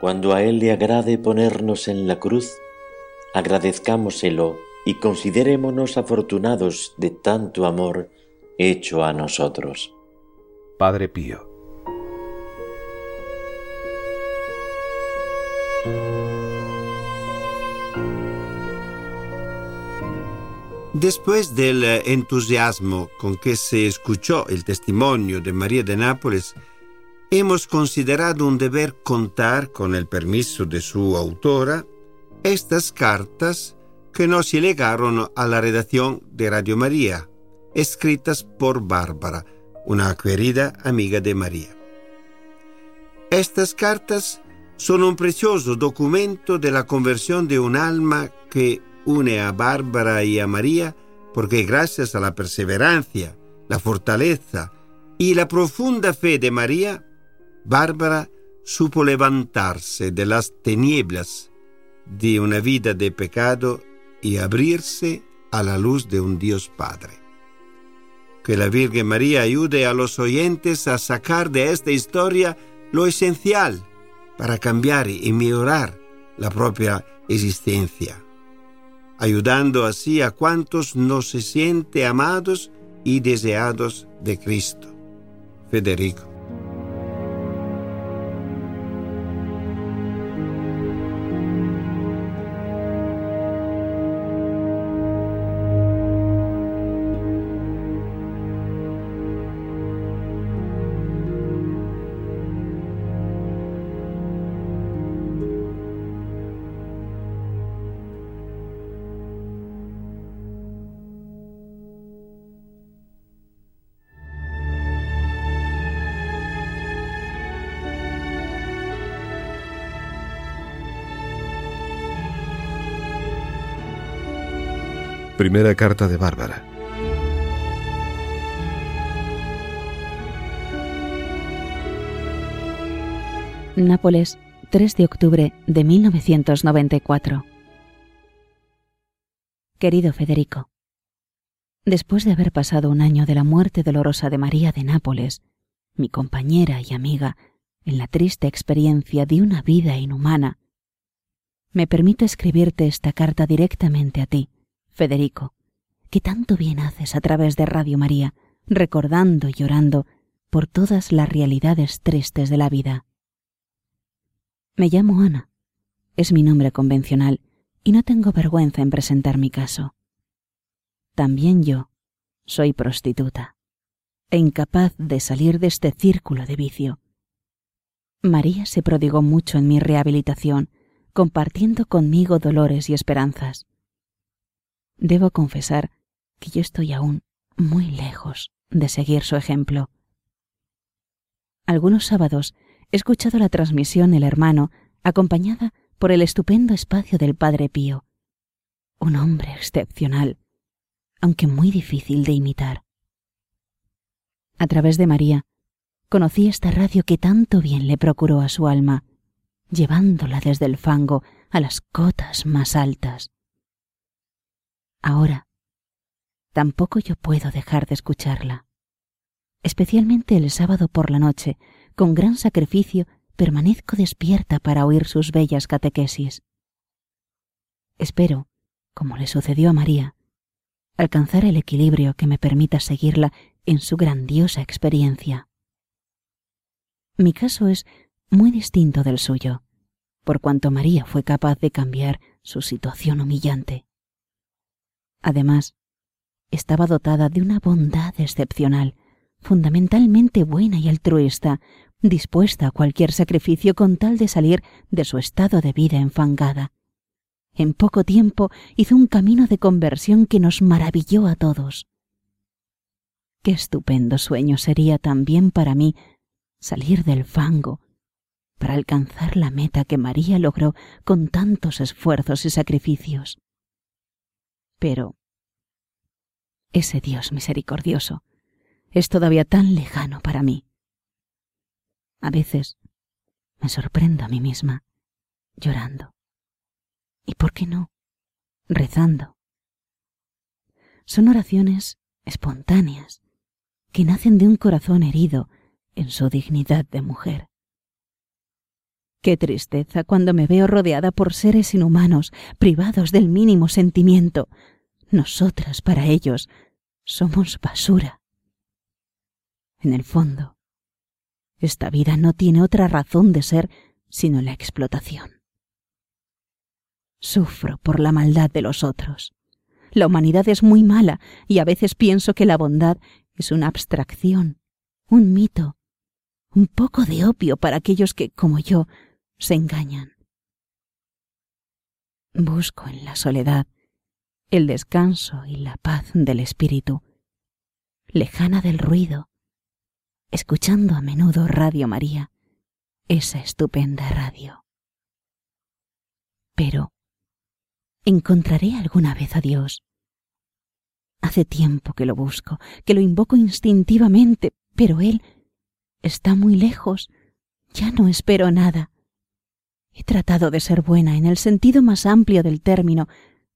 Cuando a Él le agrade ponernos en la cruz, agradezcámoselo y considerémonos afortunados de tanto amor hecho a nosotros. Padre Pío. Después del entusiasmo con que se escuchó el testimonio de María de Nápoles, hemos considerado un deber contar, con el permiso de su autora, estas cartas que nos llegaron a la redacción de Radio María, escritas por Bárbara, una querida amiga de María. Estas cartas son un precioso documento de la conversión de un alma que une a Bárbara y a María porque gracias a la perseverancia, la fortaleza y la profunda fe de María, Bárbara supo levantarse de las tinieblas de una vida de pecado y abrirse a la luz de un Dios Padre. Que la Virgen María ayude a los oyentes a sacar de esta historia lo esencial para cambiar y mejorar la propia existencia, ayudando así a cuantos no se sienten amados y deseados de Cristo. Federico. Primera carta de Bárbara. Nápoles, 3 de octubre de 1994. Querido Federico, después de haber pasado un año de la muerte dolorosa de María de Nápoles, mi compañera y amiga, en la triste experiencia de una vida inhumana, me permito escribirte esta carta directamente a ti, Federico, que tanto bien haces a través de Radio María, recordando y llorando por todas las realidades tristes de la vida. Me llamo Ana, es mi nombre convencional, y no tengo vergüenza en presentar mi caso. También yo soy prostituta, e incapaz de salir de este círculo de vicio. María se prodigó mucho en mi rehabilitación, compartiendo conmigo dolores y esperanzas. Debo confesar que yo estoy aún muy lejos de seguir su ejemplo. Algunos sábados he escuchado la transmisión El Hermano, acompañada por el estupendo espacio del Padre Pío. Un hombre excepcional, aunque muy difícil de imitar. A través de María, conocí esta radio que tanto bien le procuró a su alma, llevándola desde el fango a las cotas más altas. Ahora, tampoco yo puedo dejar de escucharla. Especialmente el sábado por la noche, con gran sacrificio, permanezco despierta para oír sus bellas catequesis. Espero, como le sucedió a María, alcanzar el equilibrio que me permita seguirla en su grandiosa experiencia. Mi caso es muy distinto del suyo, por cuanto María fue capaz de cambiar su situación humillante. Además, estaba dotada de una bondad excepcional, fundamentalmente buena y altruista, dispuesta a cualquier sacrificio con tal de salir de su estado de vida enfangada. En poco tiempo hizo un camino de conversión que nos maravilló a todos. Qué estupendo sueño sería también para mí salir del fango, para alcanzar la meta que María logró con tantos esfuerzos y sacrificios. Pero ese Dios misericordioso es todavía tan lejano para mí. A veces me sorprendo a mí misma, llorando. ¿Y por qué no? Rezando. Son oraciones espontáneas, que nacen de un corazón herido en su dignidad de mujer. Qué tristeza cuando me veo rodeada por seres inhumanos, privados del mínimo sentimiento. Nosotras para ellos somos basura. En el fondo, esta vida no tiene otra razón de ser sino la explotación. Sufro por la maldad de los otros. La humanidad es muy mala y a veces pienso que la bondad es una abstracción, un mito, un poco de opio para aquellos que, como yo, se engañan. Busco en la soledad el descanso y la paz del espíritu, lejana del ruido, escuchando a menudo Radio María, esa estupenda radio. Pero, ¿encontraré alguna vez a Dios? Hace tiempo que lo busco, que lo invoco instintivamente, pero Él está muy lejos. Ya no espero nada. He tratado de ser buena en el sentido más amplio del término,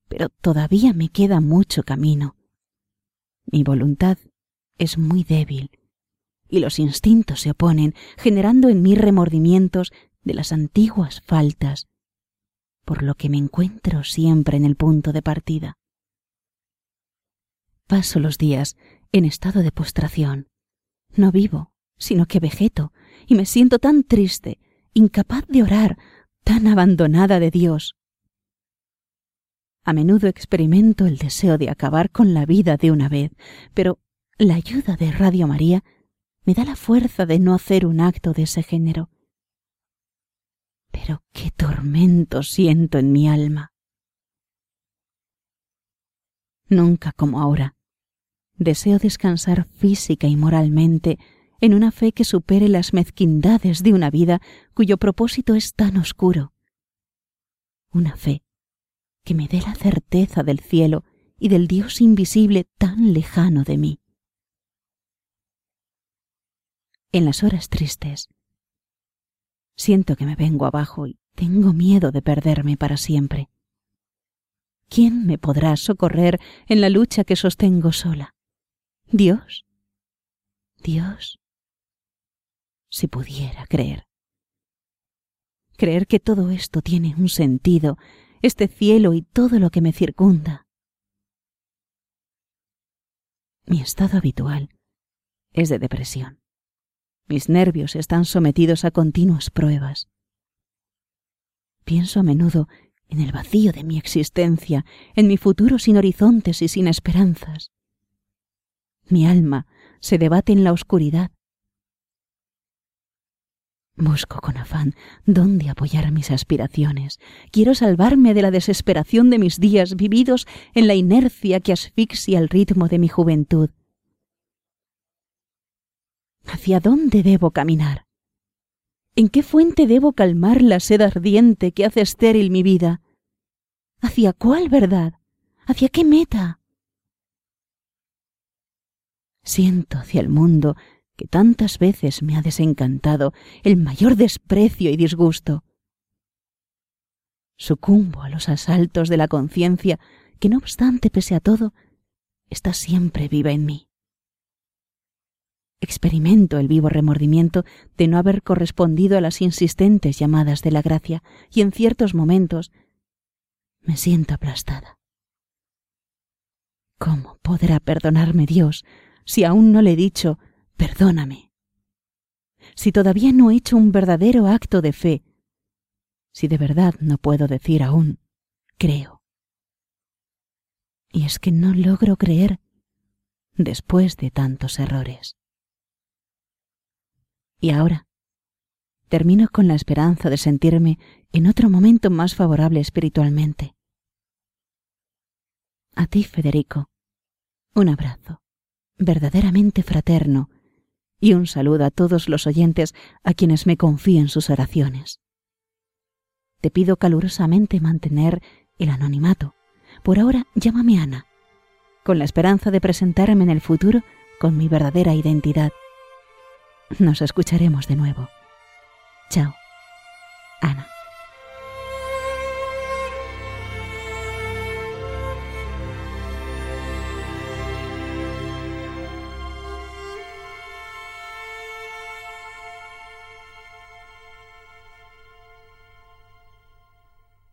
pero todavía me queda mucho camino. Mi voluntad es muy débil y los instintos se oponen, generando en mí remordimientos de las antiguas faltas, por lo que me encuentro siempre en el punto de partida. Paso los días en estado de postración. No vivo, sino que vegeto, y me siento tan triste, incapaz de orar, tan abandonada de Dios. A menudo experimento el deseo de acabar con la vida de una vez, pero la ayuda de Radio María me da la fuerza de no hacer un acto de ese género. Pero qué tormento siento en mi alma. Nunca como ahora. Deseo descansar física y moralmente en una fe que supere las mezquindades de una vida cuyo propósito es tan oscuro. Una fe que me dé la certeza del cielo y del Dios invisible tan lejano de mí. En las horas tristes, siento que me vengo abajo y tengo miedo de perderme para siempre. ¿Quién me podrá socorrer en la lucha que sostengo sola? ¿Dios? ¿Dios? Si pudiera creer. Creer que todo esto tiene un sentido, este cielo y todo lo que me circunda. Mi estado habitual es de depresión. Mis nervios están sometidos a continuas pruebas. Pienso a menudo en el vacío de mi existencia, en mi futuro sin horizontes y sin esperanzas. Mi alma se debate en la oscuridad Busco con afán dónde apoyar mis aspiraciones. Quiero salvarme de la desesperación de mis días vividos en la inercia que asfixia el ritmo de mi juventud. ¿Hacia dónde debo caminar? ¿En qué fuente debo calmar la sed ardiente que hace estéril mi vida? ¿Hacia cuál verdad? ¿Hacia qué meta? Siento hacia el mundo que tantas veces me ha desencantado el mayor desprecio y disgusto. Sucumbo a los asaltos de la conciencia que, no obstante, pese a todo, está siempre viva en mí. Experimento el vivo remordimiento de no haber correspondido a las insistentes llamadas de la gracia y en ciertos momentos me siento aplastada. ¿Cómo podrá perdonarme Dios si aún no le he dicho perdóname. Si todavía no he hecho un verdadero acto de fe, si de verdad no puedo decir aún, creo. Y es que no logro creer después de tantos errores. Y ahora, termino con la esperanza de sentirme en otro momento más favorable espiritualmente. A ti, Federico, un abrazo, verdaderamente fraterno, y un saludo a todos los oyentes a quienes me confíen sus oraciones. Te pido calurosamente mantener el anonimato. Por ahora llámame Ana, con la esperanza de presentarme en el futuro con mi verdadera identidad. Nos escucharemos de nuevo. Chao. Ana.